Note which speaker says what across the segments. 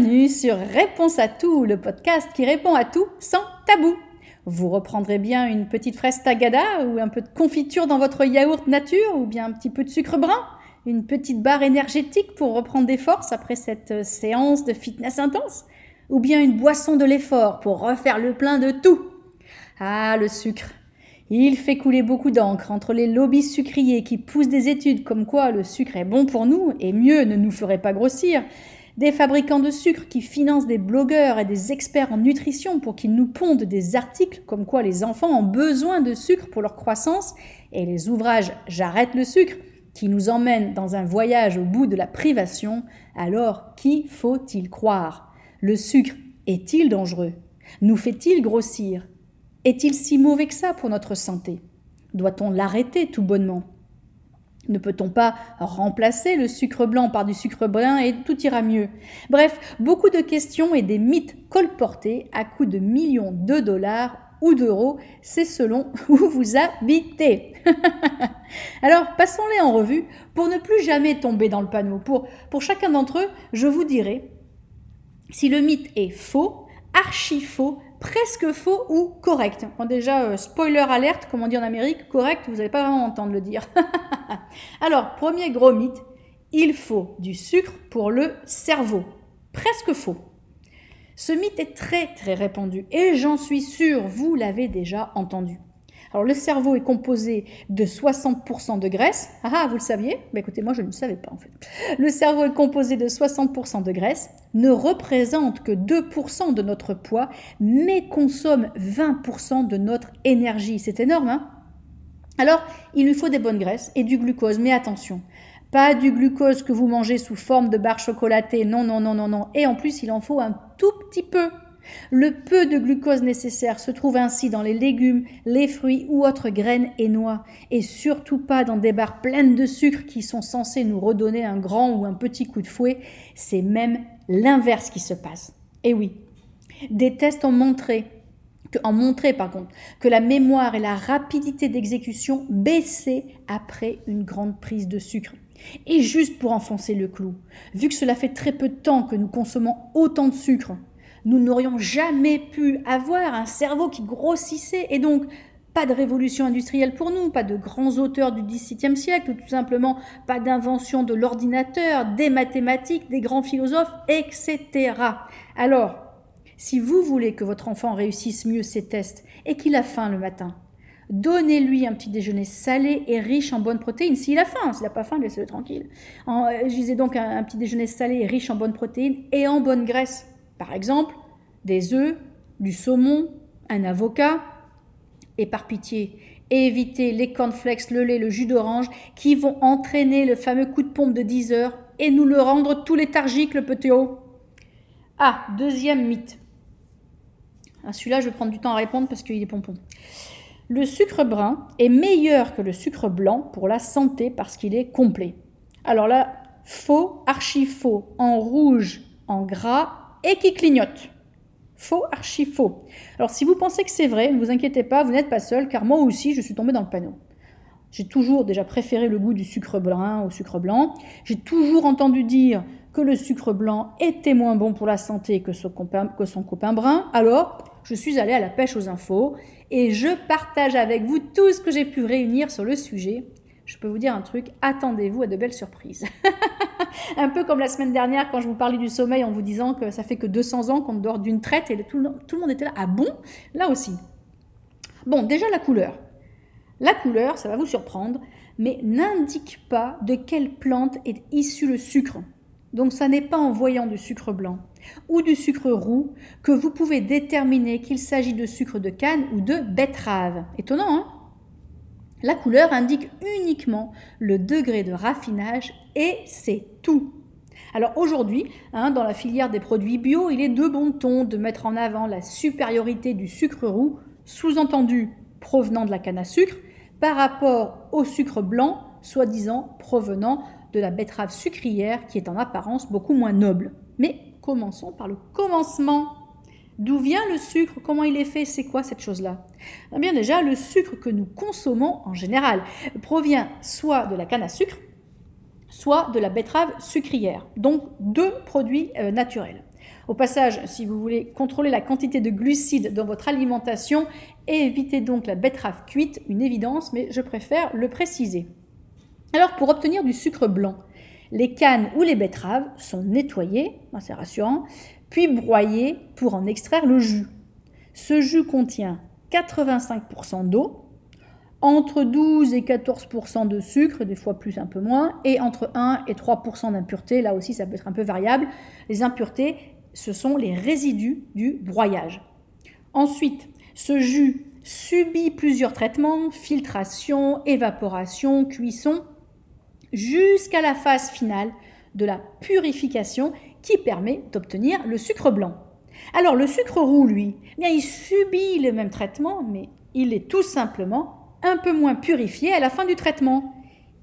Speaker 1: Bienvenue sur Réponse à tout, le podcast qui répond à tout sans tabou. Vous reprendrez bien une petite fraise tagada ou un peu de confiture dans votre yaourt nature ou bien un petit peu de sucre brun, une petite barre énergétique pour reprendre des forces après cette euh, séance de fitness intense ou bien une boisson de l'effort pour refaire le plein de tout. Ah, le sucre. Il fait couler beaucoup d'encre entre les lobbies sucriers qui poussent des études comme quoi le sucre est bon pour nous et mieux ne nous ferait pas grossir, des fabricants de sucre qui financent des blogueurs et des experts en nutrition pour qu'ils nous pondent des articles comme quoi les enfants ont besoin de sucre pour leur croissance, et les ouvrages J'arrête le sucre qui nous emmènent dans un voyage au bout de la privation, alors qui faut-il croire? Le sucre est-il dangereux? Nous fait-il grossir? Est-il si mauvais que ça pour notre santé? Doit-on l'arrêter tout bonnement? Ne peut-on pas remplacer le sucre blanc par du sucre brun et tout ira mieux? Bref, beaucoup de questions et des mythes colportés à coût de millions de dollars ou d'euros, c'est selon où vous habitez. Alors, passons-les en revue pour ne plus jamais tomber dans le panneau. Pour, pour chacun d'entre eux, je vous dirai si le mythe est faux, archi faux, presque faux ou correct. déjà, euh, spoiler alerte, comme on dit en Amérique, correct, vous n'allez pas vraiment entendre le dire. Alors, premier gros mythe, il faut du sucre pour le cerveau. Presque faux. Ce mythe est très très répandu et j'en suis sûre, vous l'avez déjà entendu. Alors le cerveau est composé de 60% de graisse. Ah, ah vous le saviez? Mais Écoutez, moi je ne le savais pas en fait. Le cerveau est composé de 60% de graisse, ne représente que 2% de notre poids, mais consomme 20% de notre énergie. C'est énorme, hein? Alors, il lui faut des bonnes graisses et du glucose, mais attention, pas du glucose que vous mangez sous forme de barre chocolatée, non, non, non, non, non. Et en plus, il en faut un tout petit peu. Le peu de glucose nécessaire se trouve ainsi dans les légumes, les fruits ou autres graines et noix, et surtout pas dans des barres pleines de sucre qui sont censées nous redonner un grand ou un petit coup de fouet, c'est même l'inverse qui se passe. Et oui, des tests ont montré que, que la mémoire et la rapidité d'exécution baissaient après une grande prise de sucre. Et juste pour enfoncer le clou, vu que cela fait très peu de temps que nous consommons autant de sucre, nous n'aurions jamais pu avoir un cerveau qui grossissait et donc pas de révolution industrielle pour nous, pas de grands auteurs du XVIIe siècle, ou tout simplement pas d'invention de l'ordinateur, des mathématiques, des grands philosophes, etc. Alors, si vous voulez que votre enfant réussisse mieux ses tests et qu'il a faim le matin, donnez-lui un petit déjeuner salé et riche en bonnes protéines. S'il a faim, s'il n'a pas faim, laissez-le tranquille. je disais donc un, un petit déjeuner salé et riche en bonnes protéines et en bonnes graisses. Par exemple, des œufs, du saumon, un avocat, et par pitié, évitez les cornflakes, le lait, le jus d'orange qui vont entraîner le fameux coup de pompe de 10 heures et nous le rendre tout léthargique, le petit haut. Ah, deuxième mythe. Ah, celui-là, je vais prendre du temps à répondre parce qu'il est pompon. Le sucre brun est meilleur que le sucre blanc pour la santé parce qu'il est complet. Alors là, faux, archi faux, en rouge, en gras et qui clignote. Faux, archi faux. Alors si vous pensez que c'est vrai, ne vous inquiétez pas, vous n'êtes pas seul, car moi aussi je suis tombée dans le panneau. J'ai toujours déjà préféré le goût du sucre brun au sucre blanc. J'ai toujours entendu dire que le sucre blanc était moins bon pour la santé que son copain, brun. Alors, je suis allée à la pêche aux infos et je partage avec vous tout ce que j'ai pu réunir sur le sujet. Je peux vous dire un truc, attendez-vous à de belles surprises. un peu comme la semaine dernière quand je vous parlais du sommeil en vous disant que ça fait que 200 ans qu'on dort d'une traite et tout le, tout le monde était là. Ah bon? Là aussi. Bon, déjà la couleur. La couleur, ça va vous surprendre, mais n'indique pas de quelle plante est issu le sucre. Donc ça n'est pas en voyant du sucre blanc ou du sucre roux que vous pouvez déterminer qu'il s'agit de sucre de canne ou de betterave. Étonnant, hein? La couleur indique uniquement le degré de raffinage et c'est tout. Alors aujourd'hui, hein, dans la filière des produits bio, il est de bon ton de mettre en avant la supériorité du sucre roux, sous-entendu provenant de la canne à sucre, par rapport au sucre blanc, soi-disant provenant de la betterave sucrière, qui est en apparence beaucoup moins noble. Mais commençons par le commencement. D'où vient le sucre? Comment il est fait? C'est quoi cette chose-là? Eh Bien déjà, le sucre que nous consommons en général provient soit de la canne à sucre, soit de la betterave sucrière. Donc deux produits euh, naturels. Au passage, si vous voulez contrôler la quantité de glucides dans votre alimentation, évitez donc la betterave cuite, une évidence, mais je préfère le préciser. Alors pour obtenir du sucre blanc, les cannes ou les betteraves sont nettoyées, c'est rassurant, puis broyées pour en extraire le jus. Ce jus contient 85% d'eau, entre 12 et 14% de sucre, des fois plus un peu moins, et entre 1 et 3% d'impuretés, là aussi ça peut être un peu variable. Les impuretés, ce sont les résidus du broyage. Ensuite, ce jus subit plusieurs traitements, filtration, évaporation, cuisson, jusqu'à la phase finale de la purification qui permet d'obtenir le sucre blanc. Alors le sucre roux, lui, il subit le même traitement, mais il est tout simplement un peu moins purifié à la fin du traitement.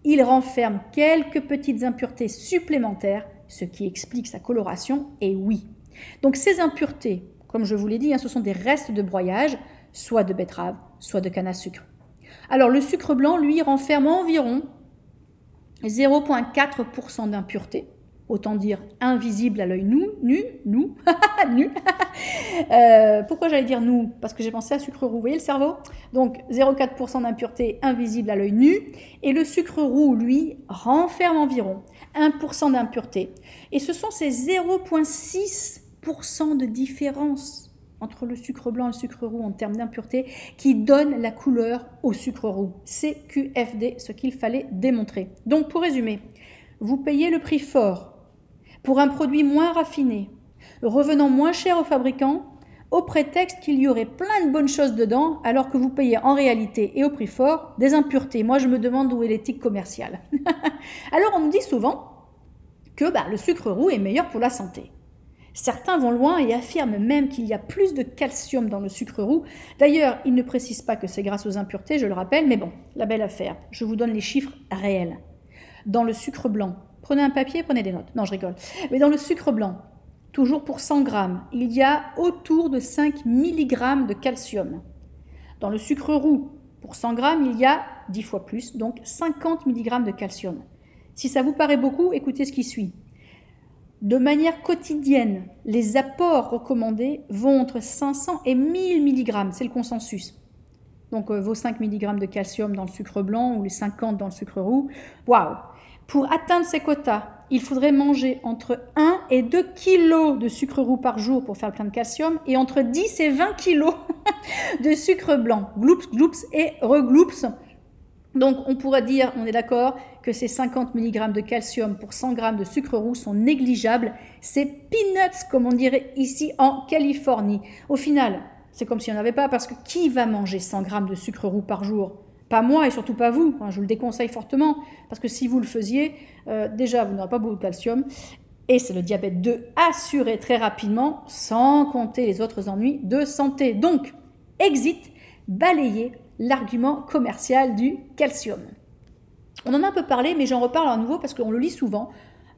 Speaker 1: Il renferme quelques petites impuretés supplémentaires, ce qui explique sa coloration, et oui. Donc ces impuretés, comme je vous l'ai dit, hein, ce sont des restes de broyage, soit de betterave, soit de canne à sucre. Alors le sucre blanc, lui, renferme environ 0,4% d'impureté, autant dire invisible à l'œil nu, nu, nous, nu. Euh, pourquoi j'allais dire nous? Parce que j'ai pensé à sucre roux, vous voyez le cerveau? Donc 0,4% d'impureté invisible à l'œil nu, et le sucre roux, lui, renferme environ 1% d'impureté. Et ce sont ces 0,6% de différence entre le sucre blanc et le sucre roux en termes d'impureté qui donne la couleur au sucre roux. C'est QFD, ce qu'il fallait démontrer. Donc pour résumer, vous payez le prix fort pour un produit moins raffiné, revenant moins cher au fabricant, au prétexte qu'il y aurait plein de bonnes choses dedans, alors que vous payez en réalité et au prix fort des impuretés. Moi, je me demande où est l'éthique commerciale. alors, on nous dit souvent que bah, le sucre roux est meilleur pour la santé. Certains vont loin et affirment même qu'il y a plus de calcium dans le sucre roux. D'ailleurs, ils ne précisent pas que c'est grâce aux impuretés, je le rappelle, mais bon, la belle affaire. Je vous donne les chiffres réels. Dans le sucre blanc, prenez un papier, prenez des notes. Non, je rigole. Mais dans le sucre blanc, toujours pour 100 grammes, il y a autour de 5 mg de calcium. Dans le sucre roux, pour 100 grammes, il y a 10 fois plus, donc 50 mg de calcium. Si ça vous paraît beaucoup, écoutez ce qui suit. De manière quotidienne, les apports recommandés vont entre 500 et 1000 mg, c'est le consensus. Donc euh, vos 5 mg de calcium dans le sucre blanc ou les 50 dans le sucre roux. Waouh Pour atteindre ces quotas, il faudrait manger entre 1 et 2 kg de sucre roux par jour pour faire plein de calcium et entre 10 et 20 kg de sucre blanc. Gloops, gloops et regloops donc on pourrait dire, on est d'accord, que ces 50 mg de calcium pour 100 g de sucre roux sont négligeables. C'est peanuts, comme on dirait ici en Californie. Au final, c'est comme s'il n'y en avait pas, parce que qui va manger 100 g de sucre roux par jour? Pas moi et surtout pas vous. je vous le déconseille fortement, parce que si vous le faisiez, euh, déjà, vous n'aurez pas beaucoup de calcium. Et c'est le diabète 2 assuré très rapidement, sans compter les autres ennuis de santé. Donc, exit, balayez l'argument commercial du calcium. On en a un peu parlé, mais j'en reparle à nouveau parce qu'on le lit souvent.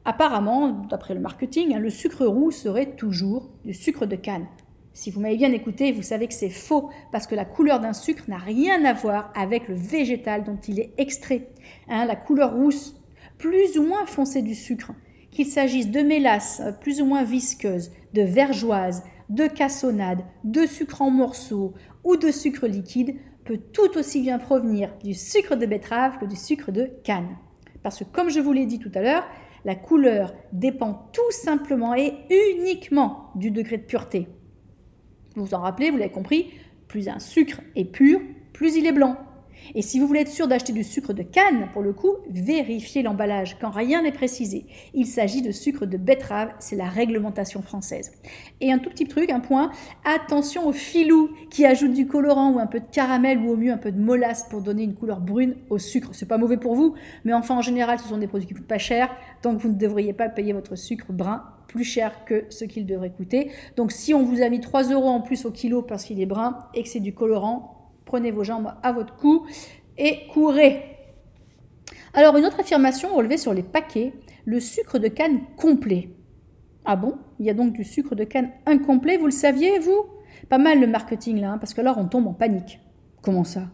Speaker 1: Apparemment, d'après le marketing, hein, le sucre roux serait toujours du sucre de canne. Si vous m'avez bien écouté, vous savez que c'est faux, parce que la couleur d'un sucre n'a rien à voir avec le végétal dont il est extrait. Hein, la couleur rousse, plus ou moins foncée du sucre, qu'il s'agisse de mélasse plus ou moins visqueuse, de vergeoise, de cassonade, de sucre en morceaux ou de sucre liquide, peut tout aussi bien provenir du sucre de betterave que du sucre de canne. Parce que comme je vous l'ai dit tout à l'heure, la couleur dépend tout simplement et uniquement du degré de pureté. Vous vous en rappelez, vous l'avez compris, plus un sucre est pur, plus il est blanc. Et si vous voulez être sûr d'acheter du sucre de canne, pour le coup, vérifiez l'emballage quand rien n'est précisé. Il s'agit de sucre de betterave, c'est la réglementation française. Et un tout petit truc, un point, attention aux filous qui ajoutent du colorant ou un peu de caramel ou au mieux un peu de molasse pour donner une couleur brune au sucre. C'est pas mauvais pour vous, mais enfin en général, ce sont des produits qui coûtent pas cher, donc vous ne devriez pas payer votre sucre brun plus cher que ce qu'il devrait coûter. Donc si on vous a mis 3 euros en plus au kilo parce qu'il est brun et que c'est du colorant, Prenez vos jambes à votre cou et courez. Alors, une autre affirmation relevée sur les paquets, le sucre de canne complet. Ah bon? Il y a donc du sucre de canne incomplet, vous le saviez, vous? Pas mal le marketing là, hein, parce que là, on tombe en panique. Comment ça?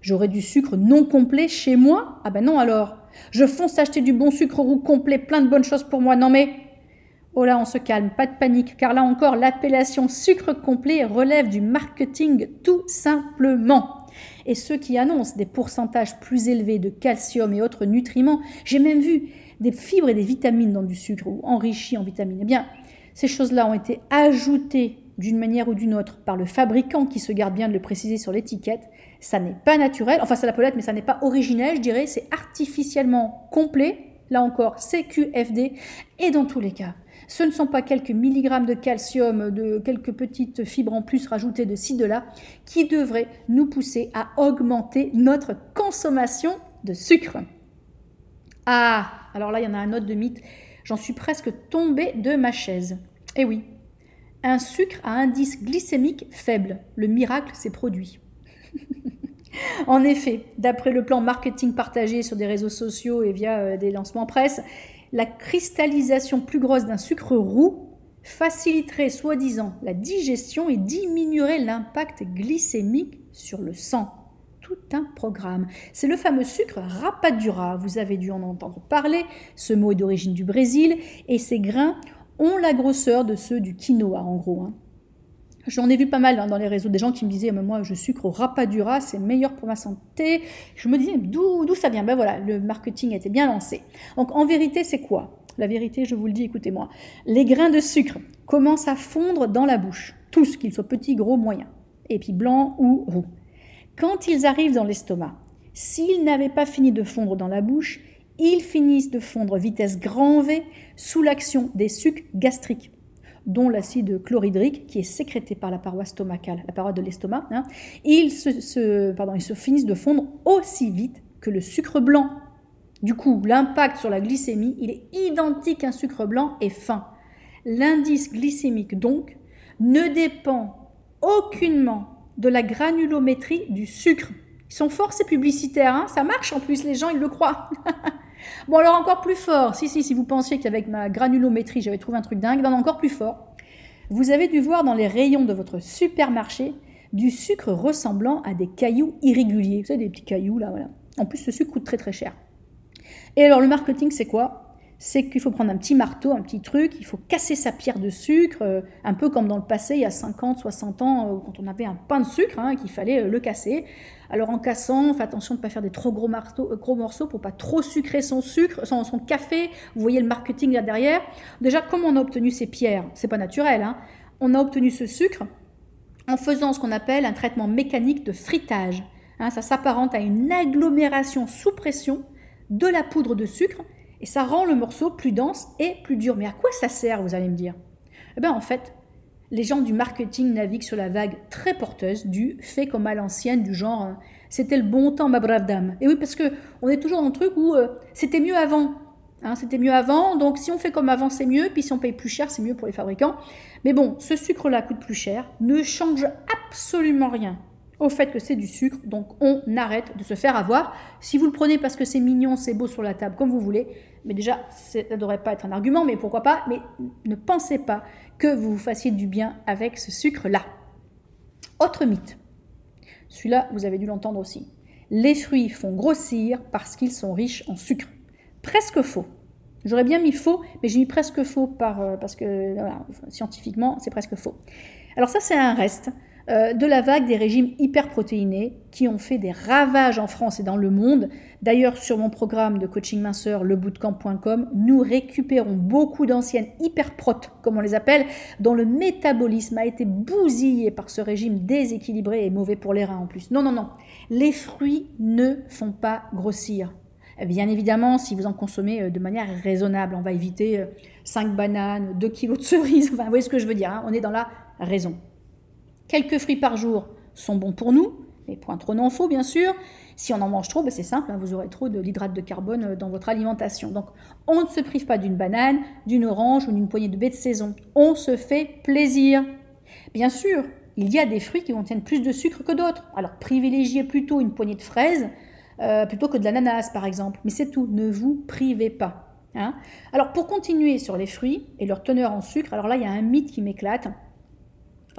Speaker 1: J'aurais du sucre non complet chez moi? Ah ben non alors. Je fonce acheter du bon sucre roux complet, plein de bonnes choses pour moi. Non mais, Oh là, on se calme, pas de panique, car là encore, l'appellation sucre complet relève du marketing tout simplement. Et ceux qui annoncent des pourcentages plus élevés de calcium et autres nutriments, j'ai même vu des fibres et des vitamines dans du sucre ou enrichis en vitamines. Eh bien, ces choses-là ont été ajoutées d'une manière ou d'une autre par le fabricant qui se garde bien de le préciser sur l'étiquette. Ça n'est pas naturel, enfin ça peut l'être, mais ça n'est pas originel, je dirais, c'est artificiellement complet. Là encore, CQFD. Et dans tous les cas, ce ne sont pas quelques milligrammes de calcium, de quelques petites fibres en plus rajoutées de ci, de là, qui devraient nous pousser à augmenter notre consommation de sucre. Ah, alors là, il y en a un autre de mythe. J'en suis presque tombée de ma chaise. Eh oui, un sucre à indice glycémique faible. Le miracle s'est produit. en effet, d'après le plan marketing partagé sur des réseaux sociaux et via euh, des lancements presse, la cristallisation plus grosse d'un sucre roux faciliterait soi-disant la digestion et diminuerait l'impact glycémique sur le sang. Tout un programme. C'est le fameux sucre rapadura. Vous avez dû en entendre parler. Ce mot est d'origine du Brésil et ces grains ont la grosseur de ceux du quinoa en gros. Hein. J'en ai vu pas mal hein, dans les réseaux des gens qui me disaient mais moi je sucre au rapadura, c'est meilleur pour ma santé. Je me disais d'où ça vient? Ben voilà, le marketing été bien lancé. Donc en vérité, c'est quoi? La vérité, je vous le dis, écoutez-moi. Les grains de sucre commencent à fondre dans la bouche, tous, qu'ils soient petits, gros, moyens, et puis blancs ou roux. Quand ils arrivent dans l'estomac, s'ils n'avaient pas fini de fondre dans la bouche, ils finissent de fondre vitesse grand V sous l'action des sucs gastriques dont l'acide chlorhydrique qui est sécrété par la paroi stomacale, la paroi de l'estomac, hein, ils, se, pardon, ils se finissent de fondre aussi vite que le sucre blanc. Du coup, l'impact sur la glycémie, il est identique à un sucre blanc et fin. L'indice glycémique, donc, ne dépend aucunement de la granulométrie du sucre. Ils sont forts ces publicitaires, hein ça marche en plus, les gens ils le croient. Bon, alors encore plus fort. Si, si, si vous pensiez qu'avec ma granulométrie, j'avais trouvé un truc dingue, encore plus fort. Vous avez dû voir dans les rayons de votre supermarché du sucre ressemblant à des cailloux irréguliers. Vous savez, des petits cailloux, là, voilà. En plus, ce sucre coûte très très cher. Et alors, le marketing, c'est quoi? C'est qu'il faut prendre un petit marteau, un petit truc, il faut casser sa pierre de sucre, euh, un peu comme dans le passé, il y a 50, 60 ans, euh, quand on avait un pain de sucre, hein, qu'il fallait euh, le casser. Alors en cassant, faites attention de ne pas faire des trop gros, marteaux, gros morceaux pour pas trop sucrer son sucre, son, son, café. Vous voyez le marketing là derrière. Déjà, comment on a obtenu ces pierres? C'est pas naturel. Hein. on a obtenu ce sucre en faisant ce qu'on appelle un traitement mécanique de fritage. Hein. ça s'apparente à une agglomération sous pression de la poudre de sucre et ça rend le morceau plus dense et plus dur. Mais à quoi ça sert, vous allez me dire? Eh bien, en fait, les gens du marketing naviguent sur la vague très porteuse du fait comme à l'ancienne, du genre euh, c'était le bon temps, ma brave dame. Et oui, parce que on est toujours dans le truc où euh, c'était mieux avant. Hein, c'était mieux avant, donc si on fait comme avant, c'est mieux, puis si on paye plus cher, c'est mieux pour les fabricants. Mais bon, ce sucre-là coûte plus cher, ne change absolument rien au fait que c'est du sucre, donc on arrête de se faire avoir. Si vous le prenez parce que c'est mignon, c'est beau sur la table, comme vous voulez, mais déjà, ça ne devrait pas être un argument, mais pourquoi pas, mais ne pensez pas que vous vous fassiez du bien avec ce sucre-là. Autre mythe, celui-là, vous avez dû l'entendre aussi. Les fruits font grossir parce qu'ils sont riches en sucre. Presque faux. J'aurais bien mis faux, mais j'ai mis presque faux euh, parce que scientifiquement, c'est presque faux. Alors ça, c'est un reste. Euh, de la vague des régimes hyperprotéinés qui ont fait des ravages en France et dans le monde. D'ailleurs, sur mon programme de coaching minceur, lebootcamp.com, nous récupérons beaucoup d'anciennes hyperprotes, comme on les appelle, dont le métabolisme a été bousillé par ce régime déséquilibré et mauvais pour les reins en plus. Non, non, non. Les fruits ne font pas grossir. Bien évidemment, si vous en consommez euh, de manière raisonnable, on va éviter 5 euh, bananes, 2 kilos de cerises, enfin, vous voyez ce que je veux dire, hein. on est dans la raison. Quelques fruits par jour sont bons pour nous, mais point trop n'en faut bien sûr. Si on en mange trop, ben c'est simple, hein, vous aurez trop de l'hydrate de carbone euh, dans votre alimentation. Donc on ne se prive pas d'une banane, d'une orange ou d'une poignée de baies de saison. On se fait plaisir. Bien sûr, il y a des fruits qui contiennent plus de sucre que d'autres. Alors privilégiez plutôt une poignée de fraises euh, plutôt que de l'ananas par exemple. Mais c'est tout, ne vous privez pas. Hein. alors pour continuer sur les fruits et leur teneur en sucre, alors là il y a un mythe qui m'éclate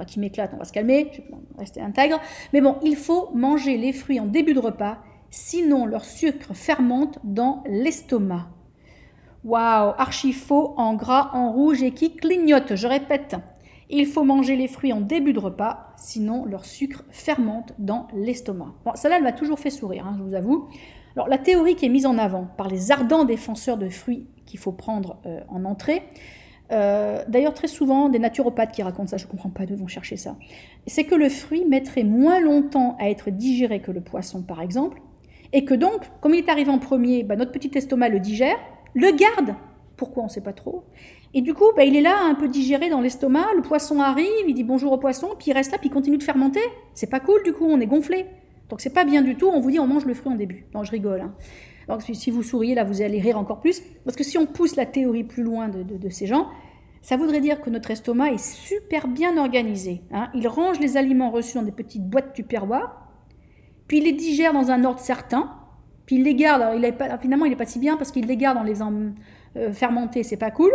Speaker 1: qui m'éclate, on va se calmer, je vais rester intègre. Mais bon, il faut manger les fruits en début de repas, sinon leur sucre fermente dans l'estomac. Waouh, archi faux, en gras, en rouge et qui clignote. Je répète, il faut manger les fruits en début de repas, sinon leur sucre fermente dans l'estomac. Bon, celle-là, elle m'a toujours fait sourire, hein, je vous avoue. Alors, la théorie qui est mise en avant par les ardents défenseurs de fruits qu'il faut prendre euh, en entrée, euh, d'ailleurs très souvent des naturopathes qui racontent ça, je ne comprends pas d'où vont chercher ça, c'est que le fruit mettrait moins longtemps à être digéré que le poisson, par exemple, et que donc, comme il est arrivé en premier, bah, notre petit estomac le digère, le garde. Pourquoi on ne sait pas trop. Et du coup, bah, il est là un peu digéré dans l'estomac, le poisson arrive, il dit bonjour au poisson, puis il reste là, puis il continue de fermenter. C'est pas cool du coup, on est gonflé. Donc c'est pas bien du tout, on vous dit on mange le fruit en début. Non, je rigole. Hein. Si vous souriez là, vous allez rire encore plus. Parce que si on pousse la théorie plus loin de, ces gens, ça voudrait dire que notre estomac est super bien organisé. Hein. Il range les aliments reçus dans des petites boîtes tupperware, puis il les digère dans un ordre certain, puis il les garde. Il pas, finalement, il n'est pas si bien parce qu'il les garde dans les euh, fermentés, c'est pas cool.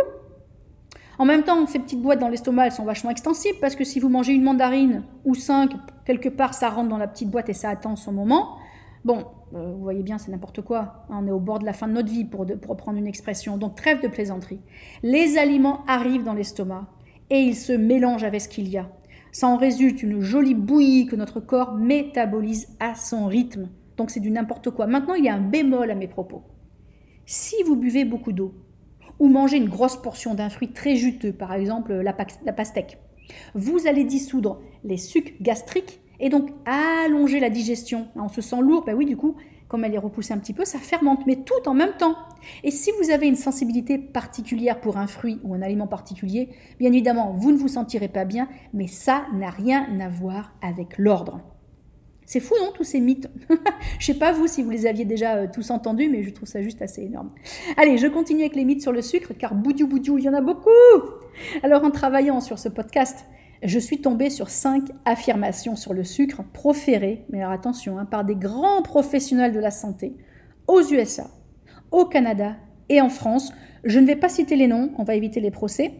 Speaker 1: En même temps, ces petites boîtes dans l'estomac, elles sont vachement extensibles parce que si vous mangez une mandarine ou cinq, quelque part, ça rentre dans la petite boîte et ça attend son moment. Bon, euh, vous voyez bien, c'est n'importe quoi. On est au bord de la fin de notre vie, pour, pour reprendre une expression. Donc, trêve de plaisanterie. Les aliments arrivent dans l'estomac et ils se mélangent avec ce qu'il y a. Ça en résulte une jolie bouillie que notre corps métabolise à son rythme. Donc c'est du n'importe quoi. Maintenant, il y a un bémol à mes propos. Si vous buvez beaucoup d'eau, ou mangez une grosse portion d'un fruit très juteux, par exemple la, pastèque, vous allez dissoudre les sucs gastriques et donc allonger la digestion. On se sent lourd, ben oui, du coup, comme elle est repoussée un petit peu, ça fermente, mais tout en même temps. Et si vous avez une sensibilité particulière pour un fruit ou un aliment particulier, bien évidemment, vous ne vous sentirez pas bien, mais ça n'a rien à voir avec l'ordre. C'est fou, non, tous ces mythes? Je sais pas vous si vous les aviez déjà euh, tous entendus, mais je trouve ça juste assez énorme. Allez, je continue avec les mythes sur le sucre, car boudiou boudiou, il y en a beaucoup Alors, en travaillant sur ce podcast, je suis tombée sur cinq affirmations sur le sucre proférées, mais alors attention, hein, par des grands professionnels de la santé, aux USA, au Canada et en France. Je ne vais pas citer les noms, on va éviter les procès,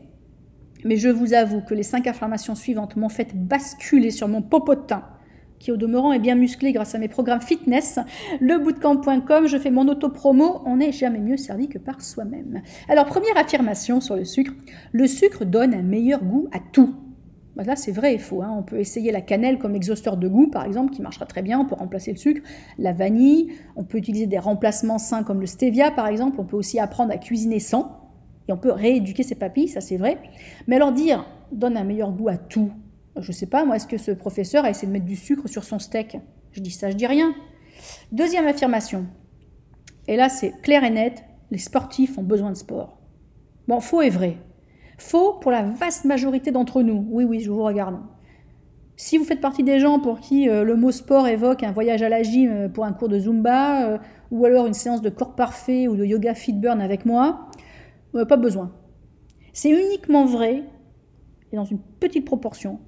Speaker 1: mais je vous avoue que les cinq affirmations suivantes m'ont fait basculer sur mon popotin qui au demeurant est bien musclé grâce à mes programmes fitness, lebootcamp.com, je fais mon auto-promo, on n'est jamais mieux servi que par soi-même. Alors, première affirmation sur le sucre, le sucre donne un meilleur goût à tout. Bah, là, c'est vrai et faux. Hein. On peut essayer la cannelle comme exhausteur de goût, par exemple, qui marchera très bien. On peut remplacer le sucre, la vanille. On peut utiliser des remplacements sains comme le stevia, par exemple. On peut aussi apprendre à cuisiner sans. Et on peut rééduquer ses papilles, ça c'est vrai. Mais alors dire donne un meilleur goût à tout, je sais pas, moi, est-ce que ce professeur a essayé de mettre du sucre sur son steak? Je dis ça, je dis rien. Deuxième affirmation. Et là, c'est clair et net, les sportifs ont besoin de sport. Bon, faux et vrai. Faux pour la vaste majorité d'entre nous. Oui, oui, je vous regarde. Si vous faites partie des gens pour qui euh, le mot sport évoque un voyage à la gym euh, pour un cours de Zumba, euh, ou alors une séance de corps parfait ou de yoga fit burn avec moi, pas besoin. C'est uniquement vrai, et dans une petite proportion,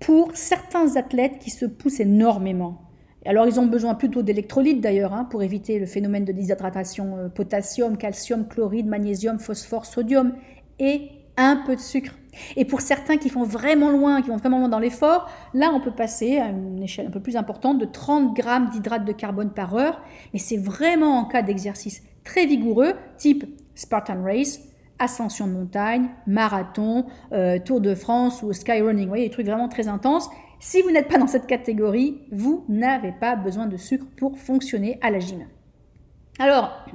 Speaker 1: pour certains athlètes qui se poussent énormément. Alors ils ont besoin plutôt d'électrolytes d'ailleurs hein, pour éviter le phénomène de déshydratation, potassium, calcium, chloride, magnésium, phosphore, sodium et un peu de sucre. Et pour certains qui font vraiment loin, qui vont vraiment loin dans l'effort, là on peut passer à une échelle un peu plus importante de 30 grammes d'hydrate de carbone par heure, mais c'est vraiment en cas d'exercice très vigoureux, type Spartan Race, ascension de montagne, marathon, euh, Tour de France ou skyrunning. Vous voyez, des trucs vraiment très intenses. Si vous n'êtes pas dans cette catégorie, vous n'avez pas besoin de sucre pour fonctionner à la gym. Alors,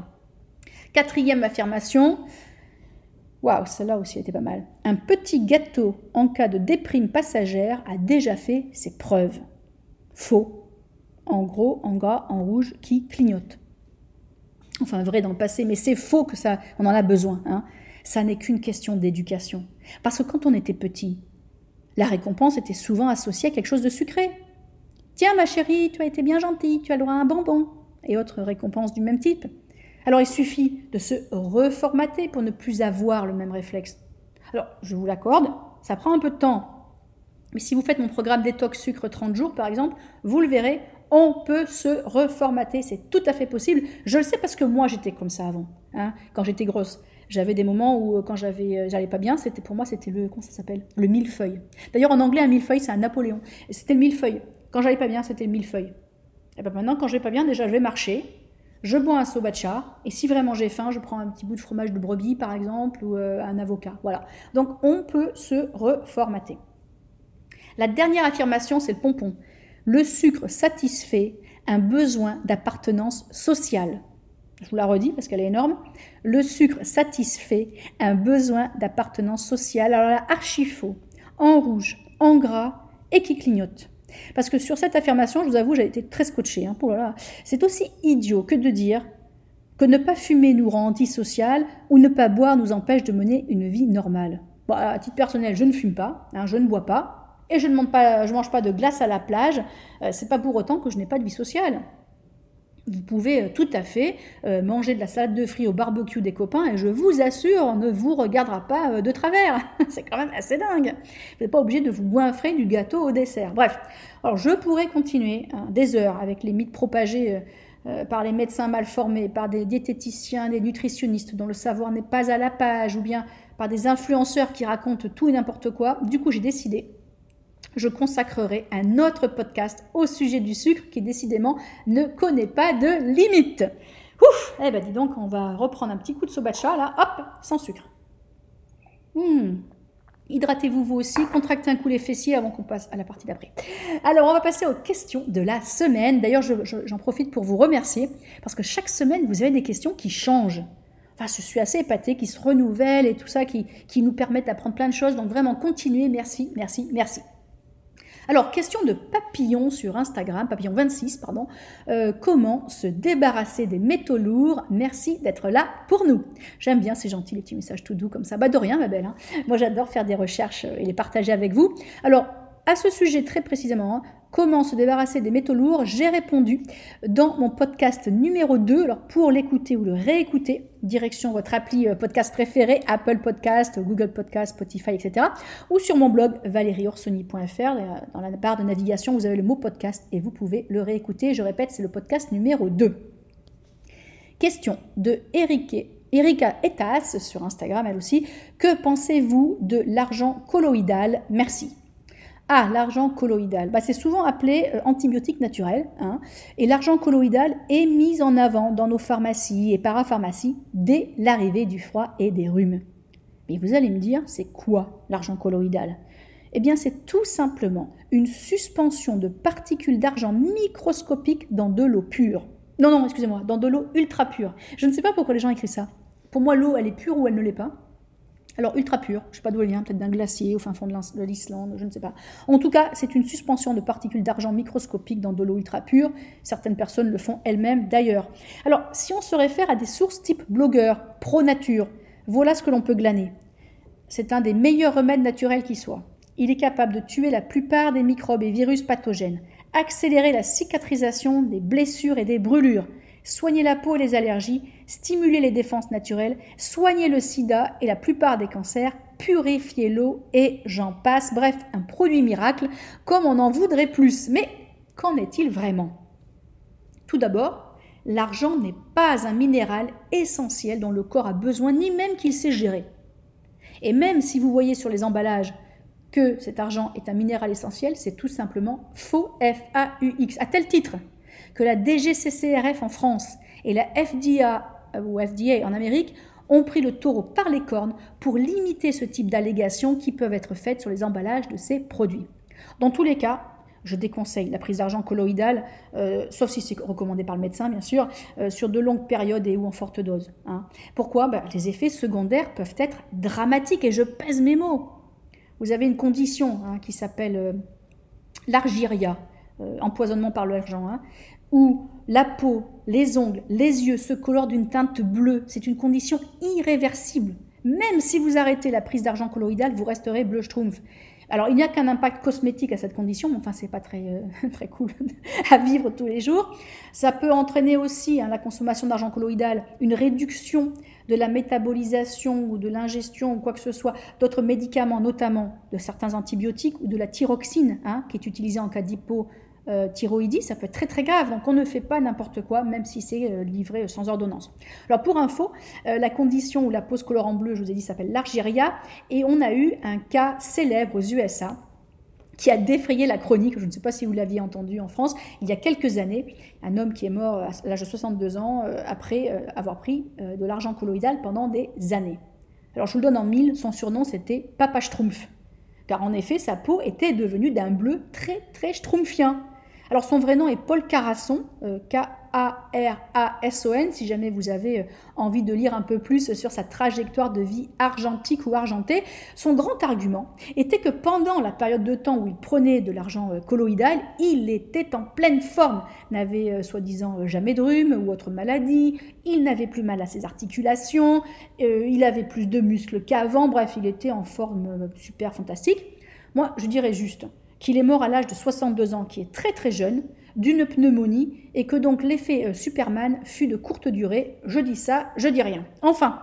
Speaker 1: quatrième affirmation. Waouh, celle-là aussi était pas mal. Un petit gâteau en cas de déprime passagère a déjà fait ses preuves. Faux. En gros, en gras, en rouge, qui clignote. Enfin, vrai dans le passé, mais c'est faux que ça, on en a besoin. Hein ça n'est qu'une question d'éducation. Parce que quand on était petit, la récompense était souvent associée à quelque chose de sucré. Tiens, ma chérie, tu as été bien gentille, tu as le droit à un bonbon. Et autres récompenses du même type. Alors il suffit de se reformater pour ne plus avoir le même réflexe. Alors, je vous l'accorde, ça prend un peu de temps. Mais si vous faites mon programme détox sucre 30 jours, par exemple, vous le verrez, on peut se reformater. C'est tout à fait possible. Je le sais parce que moi, j'étais comme ça avant, hein, quand j'étais grosse. J'avais des moments où, euh, quand euh, j'allais pas bien, c'était pour moi, c'était le, comment ça s'appelle? Le millefeuille. D'ailleurs, en anglais, un millefeuille, c'est un Napoléon. C'était le millefeuille. Quand j'allais pas bien, c'était le millefeuille. Et ben maintenant, quand je vais pas bien, déjà, je vais marcher. Je bois un sobacha, et si vraiment j'ai faim, je prends un petit bout de fromage de brebis, par exemple, ou euh, un avocat. Voilà. Donc, on peut se reformater. La dernière affirmation, c'est le pompon. Le sucre satisfait un besoin d'appartenance sociale. Je vous la redis parce qu'elle est énorme. Le sucre satisfait un besoin d'appartenance sociale. Alors là, archi faux, en rouge, en gras et qui clignote. Parce que sur cette affirmation, je vous avoue, j'ai été très scotché. Hein. C'est aussi idiot que de dire que ne pas fumer nous rend antisocial ou ne pas boire nous empêche de mener une vie normale. Bon, à titre personnel, je ne fume pas, hein, je ne bois pas, et je ne mange pas, je mange pas de glace à la plage. Euh, c'est pas pour autant que je n'ai pas de vie sociale vous pouvez euh, tout à fait euh, manger de la salade de fruits au barbecue des copains et je vous assure, on ne vous regardera pas euh, de travers. C'est quand même assez dingue. Vous n'êtes pas obligé de vous goinfrer du gâteau au dessert. Bref, alors je pourrais continuer hein, des heures avec les mythes propagés par les médecins mal formés, par des diététiciens, des nutritionnistes dont le savoir n'est pas à la page, ou bien par des influenceurs qui racontent tout et n'importe quoi. Du coup, j'ai décidé je consacrerai un autre podcast au sujet du sucre qui décidément ne connaît pas de limite. Ouf Eh ben dis donc, on va reprendre un petit coup de sobacha là, hop, sans sucre. Hmm. Hydratez-vous vous aussi, contractez un coup les fessiers avant qu'on passe à la partie d'après. Alors, on va passer aux questions de la semaine. D'ailleurs, j'en profite pour vous remercier parce que chaque semaine, vous avez des questions qui changent. Enfin, je suis assez épatée, qui se renouvellent et tout ça, qui, qui nous permettent d'apprendre plein de choses. Donc, vraiment, continuez. Merci, merci, merci. Alors, question de papillon sur Instagram, papillon 26, pardon. Euh, comment se débarrasser des métaux lourds? Merci d'être là pour nous. J'aime bien, c'est gentil, les petits messages tout doux comme ça. Bah de rien, ma belle. Hein. Moi, j'adore faire des recherches et les partager avec vous. Alors, à ce sujet très précisément, hein, comment se débarrasser des métaux lourds, j'ai répondu dans mon podcast numéro 2. Alors pour l'écouter ou le réécouter, direction votre appli euh, podcast préféré, Apple Podcast, Google Podcast, Spotify, etc. Ou sur mon blog valérieorsoni.fr. Dans la barre de navigation, vous avez le mot podcast et vous pouvez le réécouter. Je répète, c'est le podcast numéro 2. Question de Erika Etas sur Instagram, elle aussi. Que pensez-vous de l'argent colloïdal? Merci. Ah, l'argent colloïdal. Bah, c'est souvent appelé euh, antibiotique naturel. Hein, et l'argent colloïdal est mis en avant dans nos pharmacies et parapharmacies dès l'arrivée du froid et des rhumes. Mais vous allez me dire, c'est quoi l'argent colloïdal? Eh bien, c'est tout simplement une suspension de particules d'argent microscopiques dans de l'eau pure. Non, non, excusez-moi, dans de l'eau ultra pure. Je ne sais pas pourquoi les gens écrivent ça. Pour moi, l'eau, elle est pure ou elle ne l'est pas. Alors ultra pur, je ne sais pas d'où elle vient, peut-être d'un glacier au fin fond de l'Islande, je ne sais pas. En tout cas, c'est une suspension de particules d'argent microscopiques dans de l'eau ultra pure. Certaines personnes le font elles-mêmes d'ailleurs. Alors, si on se réfère à des sources type blogueur, pro-nature, voilà ce que l'on peut glaner. C'est un des meilleurs remèdes naturels qui soit. Il est capable de tuer la plupart des microbes et virus pathogènes, accélérer la cicatrisation des blessures et des brûlures, soigner la peau et les allergies, stimuler les défenses naturelles, soigner le sida et la plupart des cancers, purifier l'eau et j'en passe. Bref, un produit miracle comme on en voudrait plus. Mais qu'en est-il vraiment? Tout d'abord, l'argent n'est pas un minéral essentiel dont le corps a besoin ni même qu'il sait gérer. Et même si vous voyez sur les emballages que cet argent est un minéral essentiel, c'est tout simplement faux F-A-U-X. À tel titre que la DGCCRF en France et la FDA euh, ou FDA en Amérique ont pris le taureau par les cornes pour limiter ce type d'allégations qui peuvent être faites sur les emballages de ces produits. Dans tous les cas, je déconseille la prise d'argent colloïdal, euh, sauf si c'est recommandé par le médecin, bien sûr, euh, sur de longues périodes et ou en forte dose. Hein. Pourquoi? Ben, Les effets secondaires peuvent être dramatiques et je pèse mes mots. Vous avez une condition hein, qui s'appelle l'argyria, empoisonnement par l'argent, hein, où la peau, les ongles, les yeux se colorent d'une teinte bleue. C'est une condition irréversible. Même si vous arrêtez la prise d'argent colloïdal, vous resterez bleu schtroumpf. Alors, il n'y a qu'un impact cosmétique à cette condition, mais enfin, c'est pas très, euh, très cool à vivre tous les jours. Ça peut entraîner aussi, hein, la consommation d'argent colloïdal, une réduction de la métabolisation ou de l'ingestion ou quoi que ce soit d'autres médicaments, notamment de certains antibiotiques ou de la thyroxine, hein, qui est utilisée en cas d'hypo euh, thyroïdie, ça peut être très très grave. Donc on ne fait pas n'importe quoi, même si c'est euh, livré sans ordonnance. Alors pour info, euh, la condition où la pose colorant bleu, je vous ai dit, s'appelle l'argyria, et on a eu un cas célèbre aux USA qui a défrayé la chronique. Je ne sais pas si vous l'aviez entendu en France. Il y a quelques années, un homme qui est mort à l'âge de 62 ans après avoir pris de l'argent colloïdal pendant des années. Alors je vous le donne en mille, son surnom c'était Papa Schtroumpf. Car en effet, sa peau était devenue d'un bleu très très schtroumpfien. Alors son vrai nom est Paul Carasson, K-A-R-A-S-O-N, si jamais vous avez euh, envie de lire un peu plus sur sa trajectoire de vie argentique ou argentée. Son grand argument était que pendant la période de temps où il prenait de l'argent euh, colloïdal, il était en pleine forme, n'avait euh, soi-disant jamais de rhume ou autre maladie, il n'avait plus mal à ses articulations, il avait plus de muscles qu'avant, bref, il était en forme super fantastique. Moi, je dirais juste qu'il est mort à l'âge de 62 ans, qui est très très jeune, d'une pneumonie, et que donc l'effet euh, Superman fut de courte durée. Je dis ça, je dis rien. Enfin,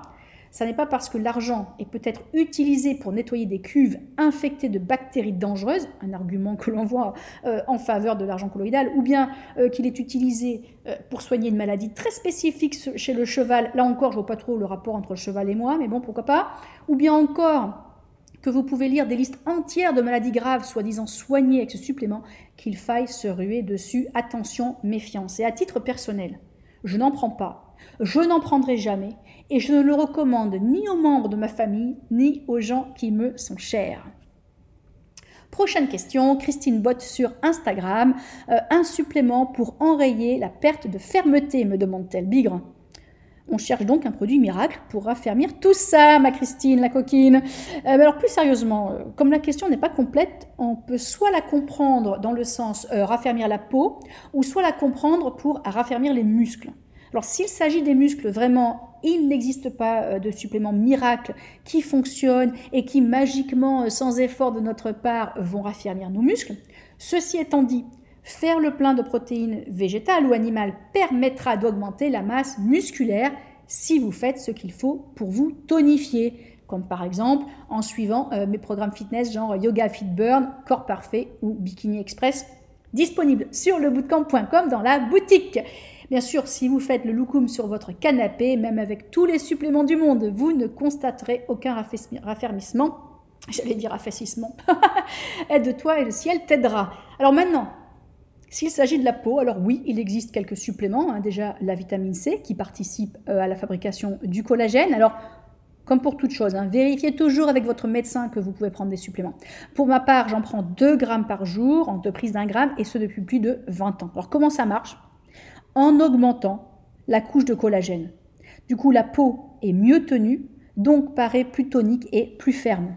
Speaker 1: ça n'est pas parce que l'argent est peut-être utilisé pour nettoyer des cuves infectées de bactéries dangereuses, un argument que l'on voit euh, en faveur de l'argent colloïdal, ou bien euh, qu'il est utilisé pour soigner une maladie très spécifique chez le cheval. Là encore, je vois pas trop le rapport entre le cheval et moi, mais bon, pourquoi pas. Ou bien encore que vous pouvez lire des listes entières de maladies graves soi-disant soignées avec ce supplément, qu'il faille se ruer dessus. Attention, méfiance. Et à titre personnel, je n'en prends pas, je n'en prendrai jamais, et je ne le recommande ni aux membres de ma famille, ni aux gens qui me sont chers. Prochaine question, Christine Bott sur Instagram. Euh, un supplément pour enrayer la perte de fermeté, me demande-t-elle. Bigre. On cherche donc un produit miracle pour raffermir tout ça, ma Christine, la coquine. Euh, alors plus sérieusement, euh, comme la question n'est pas complète, on peut soit la comprendre dans le sens euh, raffermir la peau, ou soit la comprendre pour raffermir les muscles. Alors s'il s'agit des muscles, vraiment, il n'existe pas de supplément miracle qui fonctionne et qui magiquement, sans effort de notre part, vont raffermir nos muscles. Ceci étant dit, Faire le plein de protéines végétales ou animales permettra d'augmenter la masse musculaire si vous faites ce qu'il faut pour vous tonifier, comme par exemple en suivant euh, mes programmes fitness genre Yoga Fit Burn, Corps Parfait ou Bikini Express, disponibles sur lebootcamp.com dans la boutique. Bien sûr, si vous faites le loukoum sur votre canapé, même avec tous les suppléments du monde, vous ne constaterez aucun raffermissement. J'allais dire affaississement. Aide-toi et le ciel t'aidera. Alors maintenant, s'il s'agit de la peau, alors oui, il existe quelques suppléments. Hein. déjà la vitamine C qui participe euh, à la fabrication du collagène. Alors, comme pour toute chose, hein, vérifiez toujours avec votre médecin que vous pouvez prendre des suppléments. Pour ma part, j'en prends 2 grammes par jour, en deux prises d'un gramme, et ce depuis plus de 20 ans. Alors comment ça marche? En augmentant la couche de collagène. Du coup, la peau est mieux tenue, donc paraît plus tonique et plus ferme.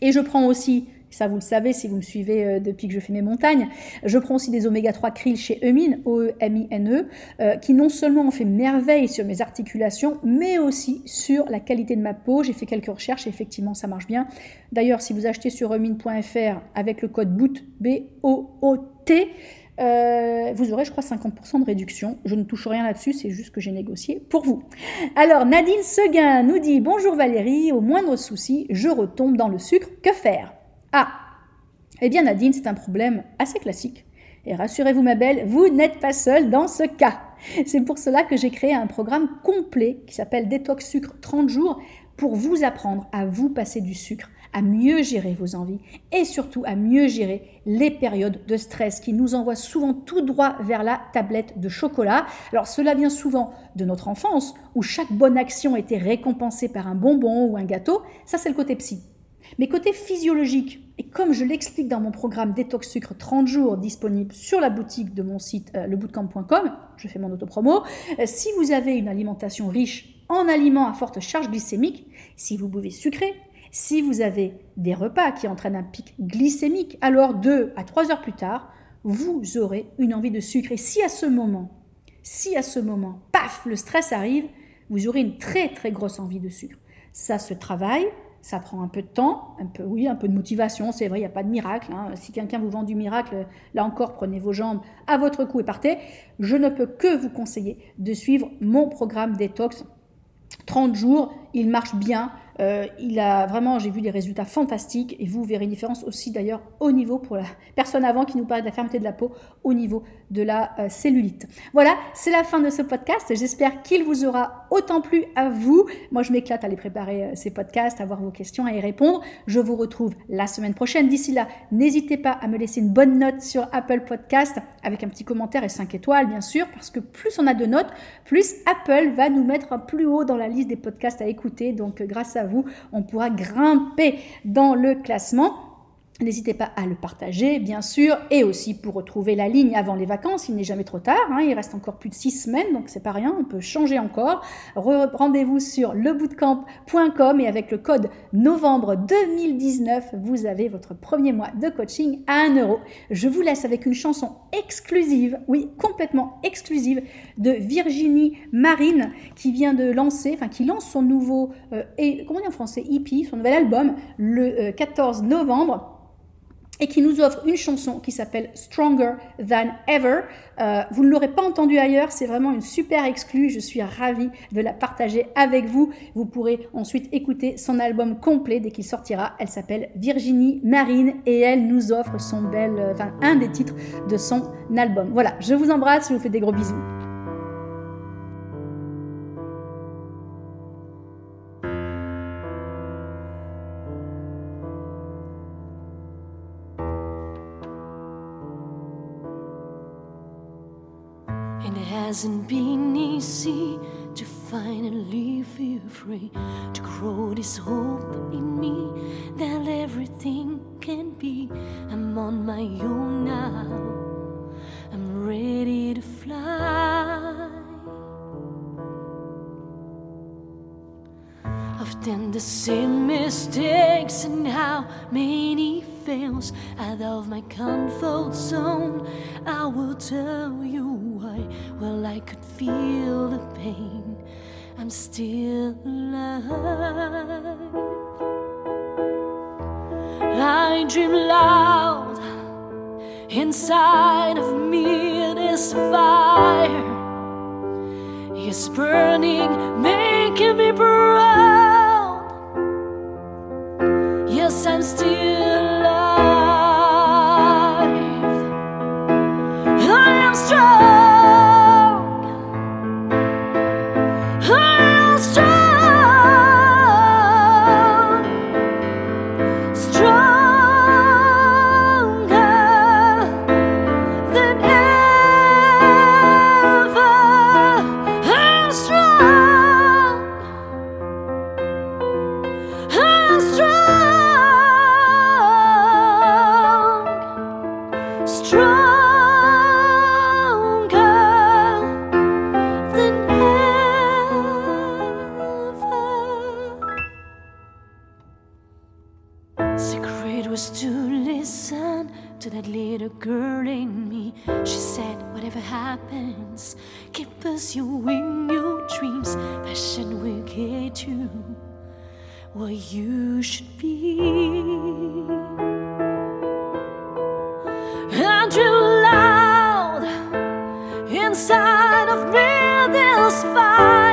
Speaker 1: Et je prends aussi ça vous le savez si vous me suivez euh, depuis que je fais mes montagnes. Je prends aussi des oméga 3 krill chez Eumine, O-E-M-I-N-E, euh, qui non seulement ont fait merveille sur mes articulations, mais aussi sur la qualité de ma peau. J'ai fait quelques recherches et effectivement ça marche bien. D'ailleurs, si vous achetez sur eumine.fr avec le code BOOT, B-O-O-T, euh, vous aurez, je crois, 50% de réduction. Je ne touche rien là-dessus, c'est juste que j'ai négocié pour vous. Alors, Nadine Seguin nous dit Bonjour Valérie, au moindre souci, je retombe dans le sucre. Que faire? Ah Eh bien Nadine, c'est un problème assez classique. Et rassurez-vous ma belle, vous n'êtes pas seule dans ce cas. C'est pour cela que j'ai créé un programme complet qui s'appelle Détox Sucre 30 jours pour vous apprendre à vous passer du sucre, à mieux gérer vos envies et surtout à mieux gérer les périodes de stress qui nous envoient souvent tout droit vers la tablette de chocolat. Alors cela vient souvent de notre enfance où chaque bonne action était récompensée par un bonbon ou un gâteau. Ça c'est le côté psy. Mais côté physiologique, et comme je l'explique dans mon programme Détox Sucre 30 jours disponible sur la boutique de mon site euh, lebootcamp.com, je fais mon autopromo, euh, si vous avez une alimentation riche en aliments à forte charge glycémique, si vous buvez sucré, si vous avez des repas qui entraînent un pic glycémique, alors 2 à 3 heures plus tard, vous aurez une envie de sucre. Et si à ce moment, si à ce moment, paf, le stress arrive, vous aurez une très très grosse envie de sucre. Ça se travaille, ça prend un peu de temps, un peu, oui, un peu de motivation, c'est vrai, il n'y a pas de miracle. Hein. Si quelqu'un vous vend du miracle, là encore, prenez vos jambes à votre cou et partez. Je ne peux que vous conseiller de suivre mon programme détox 30 jours.
Speaker 2: Il marche bien. Euh, il a vraiment, j'ai vu des résultats fantastiques et vous verrez une différence aussi d'ailleurs au niveau pour la personne avant qui nous parlait de la fermeté de la peau, au niveau de la euh, cellulite. Voilà, c'est la fin de ce podcast. J'espère qu'il vous aura autant plu à vous. Moi, je m'éclate à les préparer euh, ces podcasts, à voir vos questions, à y répondre. Je vous retrouve la semaine prochaine. D'ici là, n'hésitez pas à me laisser une bonne note sur Apple Podcast avec un petit commentaire et 5 étoiles, bien sûr, parce que plus on a de notes, plus Apple va nous mettre plus haut dans la liste des podcasts à écouter. Donc, grâce à vous, on pourra grimper dans le classement. N'hésitez pas à le partager, bien sûr, et aussi pour retrouver la ligne avant les vacances, il n'est jamais trop tard, hein. il reste encore plus de six semaines, donc c'est pas rien, on peut changer encore. Rendez-vous sur lebootcamp.com et avec le code novembre 2019, vous avez votre premier mois de coaching à 1 euro. Je vous laisse avec une chanson exclusive, oui, complètement exclusive, de Virginie Marine, qui vient de lancer, enfin qui lance son nouveau, euh, comment on dit en français, EP, son nouvel album, le 14 euh, novembre et qui nous offre une chanson qui s'appelle Stronger Than Ever. Euh, vous ne l'aurez pas entendue ailleurs, c'est vraiment une super exclue. Je suis ravie de la partager avec vous. Vous pourrez ensuite écouter son album complet dès qu'il sortira. Elle s'appelle Virginie Marine et elle nous offre son bel, euh, enfin, un des titres de son album. Voilà, je vous embrasse, je vous fais des gros bisous. Hasn't been easy to finally feel free to grow this hope in me that everything can be. I'm on my own now, I'm ready to fly. I've done the same mistakes, and how many fails out of my comfort zone. I will tell you. Well, I could feel the pain. I'm still alive. I dream loud inside of me. This fire is burning, where you should be. And you loud inside of me this fire.